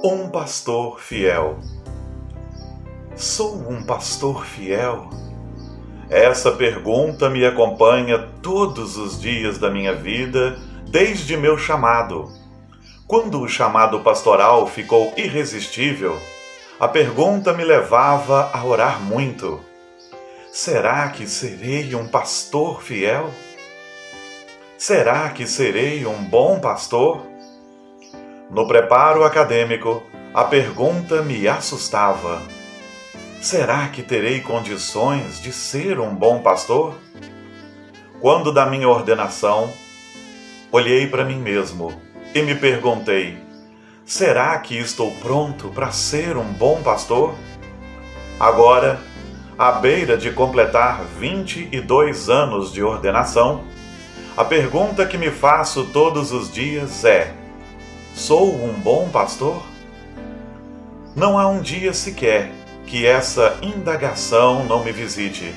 Um pastor fiel. Sou um pastor fiel? Essa pergunta me acompanha todos os dias da minha vida, desde meu chamado. Quando o chamado pastoral ficou irresistível, a pergunta me levava a orar muito. Será que serei um pastor fiel? Será que serei um bom pastor? No preparo acadêmico, a pergunta me assustava: será que terei condições de ser um bom pastor? Quando da minha ordenação, olhei para mim mesmo e me perguntei: será que estou pronto para ser um bom pastor? Agora, à beira de completar 22 anos de ordenação, a pergunta que me faço todos os dias é: Sou um bom pastor? Não há um dia sequer que essa indagação não me visite.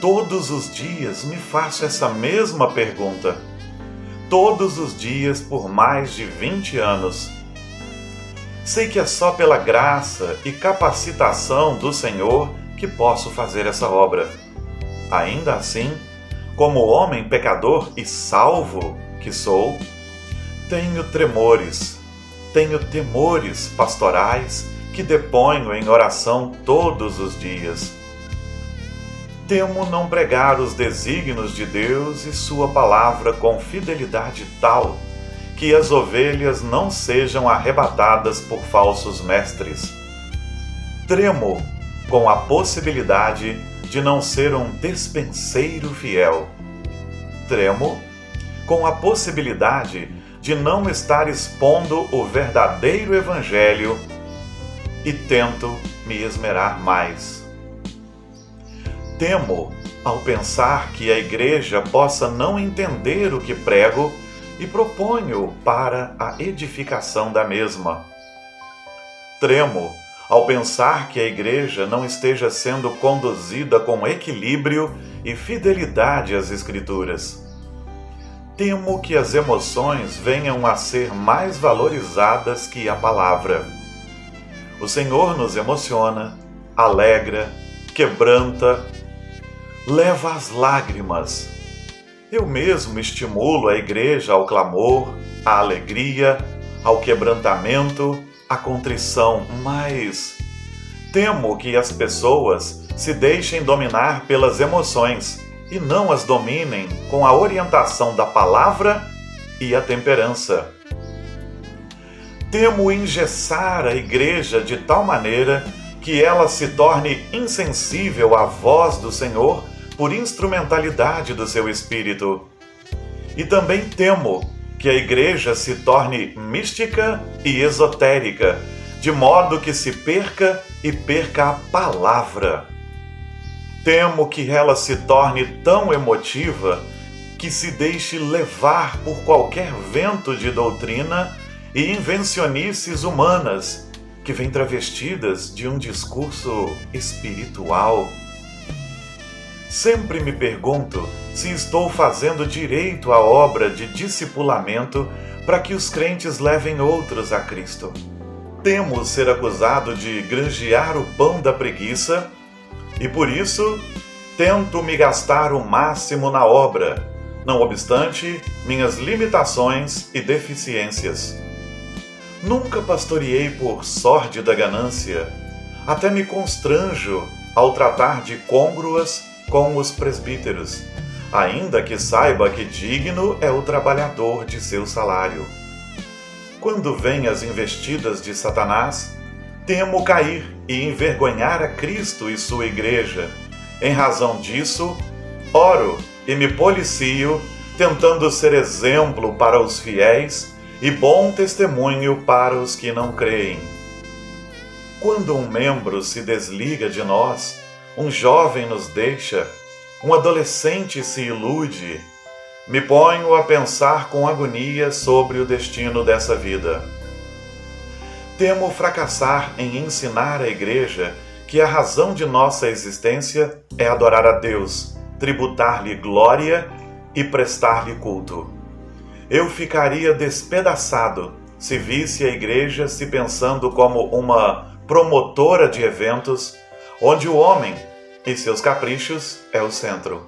Todos os dias me faço essa mesma pergunta. Todos os dias por mais de 20 anos. Sei que é só pela graça e capacitação do Senhor que posso fazer essa obra. Ainda assim, como homem pecador e salvo que sou, tenho tremores, tenho temores pastorais que deponho em oração todos os dias. Temo não pregar os desígnios de Deus e Sua palavra com fidelidade tal que as ovelhas não sejam arrebatadas por falsos mestres. Tremo com a possibilidade de não ser um despenseiro fiel. Tremo com a possibilidade de não estar expondo o verdadeiro Evangelho e tento me esmerar mais. Temo ao pensar que a igreja possa não entender o que prego e proponho para a edificação da mesma. Tremo ao pensar que a igreja não esteja sendo conduzida com equilíbrio e fidelidade às Escrituras temo que as emoções venham a ser mais valorizadas que a palavra. O Senhor nos emociona, alegra, quebranta, leva às lágrimas. Eu mesmo estimulo a igreja ao clamor, à alegria, ao quebrantamento, à contrição, mas temo que as pessoas se deixem dominar pelas emoções e não as dominem com a orientação da palavra e a temperança. Temo engessar a igreja de tal maneira que ela se torne insensível à voz do Senhor por instrumentalidade do seu espírito. E também temo que a igreja se torne mística e esotérica, de modo que se perca e perca a palavra. Temo que ela se torne tão emotiva que se deixe levar por qualquer vento de doutrina e invencionices humanas que vêm travestidas de um discurso espiritual. Sempre me pergunto se estou fazendo direito à obra de discipulamento para que os crentes levem outros a Cristo. Temo ser acusado de granjear o pão da preguiça e por isso tento me gastar o máximo na obra, não obstante minhas limitações e deficiências. Nunca pastoreei por sórdida ganância, até me constranjo ao tratar de côngruas com os presbíteros, ainda que saiba que digno é o trabalhador de seu salário. Quando vêm as investidas de Satanás, temo cair e envergonhar a Cristo e sua Igreja. Em razão disso, oro e me policio, tentando ser exemplo para os fiéis e bom testemunho para os que não creem. Quando um membro se desliga de nós, um jovem nos deixa, um adolescente se ilude, me ponho a pensar com agonia sobre o destino dessa vida temo fracassar em ensinar à Igreja que a razão de nossa existência é adorar a Deus, tributar-lhe glória e prestar-lhe culto. Eu ficaria despedaçado se visse a igreja se pensando como uma promotora de eventos onde o homem e seus caprichos é o centro.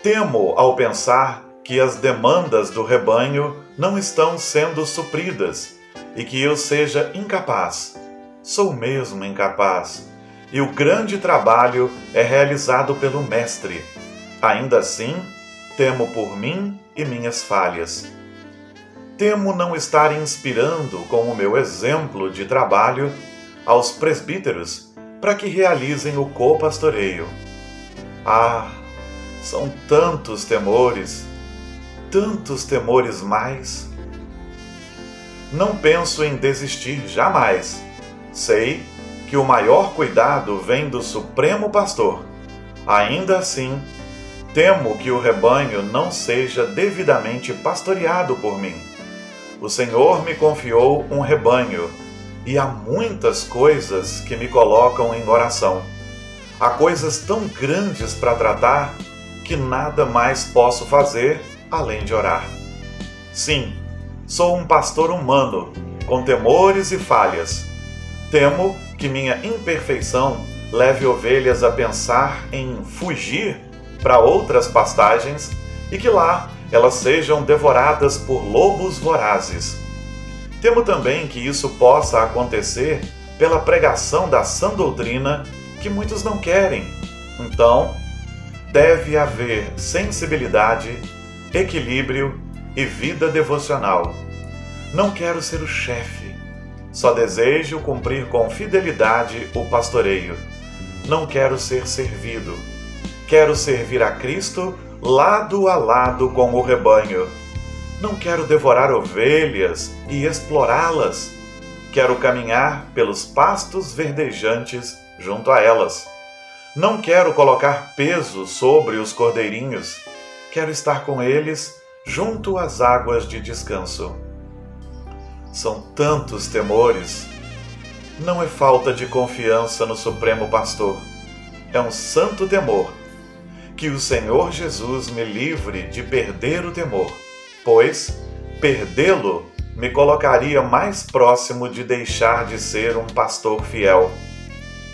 Temo ao pensar que as demandas do rebanho não estão sendo supridas e que eu seja incapaz. Sou mesmo incapaz. E o grande trabalho é realizado pelo Mestre. Ainda assim, temo por mim e minhas falhas. Temo não estar inspirando com o meu exemplo de trabalho aos presbíteros para que realizem o co-pastoreio. Ah, são tantos temores, tantos temores mais. Não penso em desistir jamais. Sei que o maior cuidado vem do Supremo Pastor. Ainda assim, temo que o rebanho não seja devidamente pastoreado por mim. O Senhor me confiou um rebanho e há muitas coisas que me colocam em oração. Há coisas tão grandes para tratar que nada mais posso fazer além de orar. Sim, sou um pastor humano, com temores e falhas. Temo que minha imperfeição leve ovelhas a pensar em fugir para outras pastagens e que lá elas sejam devoradas por lobos vorazes. Temo também que isso possa acontecer pela pregação da sã doutrina que muitos não querem. Então, deve haver sensibilidade, equilíbrio e vida devocional. Não quero ser o chefe, só desejo cumprir com fidelidade o pastoreio. Não quero ser servido, quero servir a Cristo lado a lado com o rebanho não quero devorar ovelhas e explorá-las. Quero caminhar pelos pastos verdejantes junto a elas. Não quero colocar peso sobre os cordeirinhos. Quero estar com eles junto às águas de descanso. São tantos temores. Não é falta de confiança no Supremo Pastor. É um santo temor. Que o Senhor Jesus me livre de perder o temor pois perdê-lo me colocaria mais próximo de deixar de ser um pastor fiel,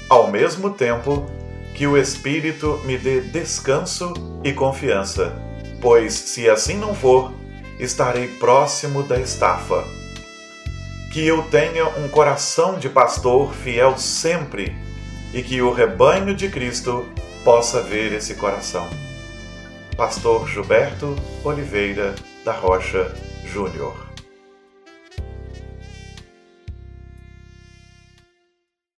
ao mesmo tempo que o Espírito me dê descanso e confiança, pois se assim não for, estarei próximo da estafa. Que eu tenha um coração de pastor fiel sempre e que o rebanho de Cristo possa ver esse coração. Pastor Gilberto Oliveira da Rocha Júnior.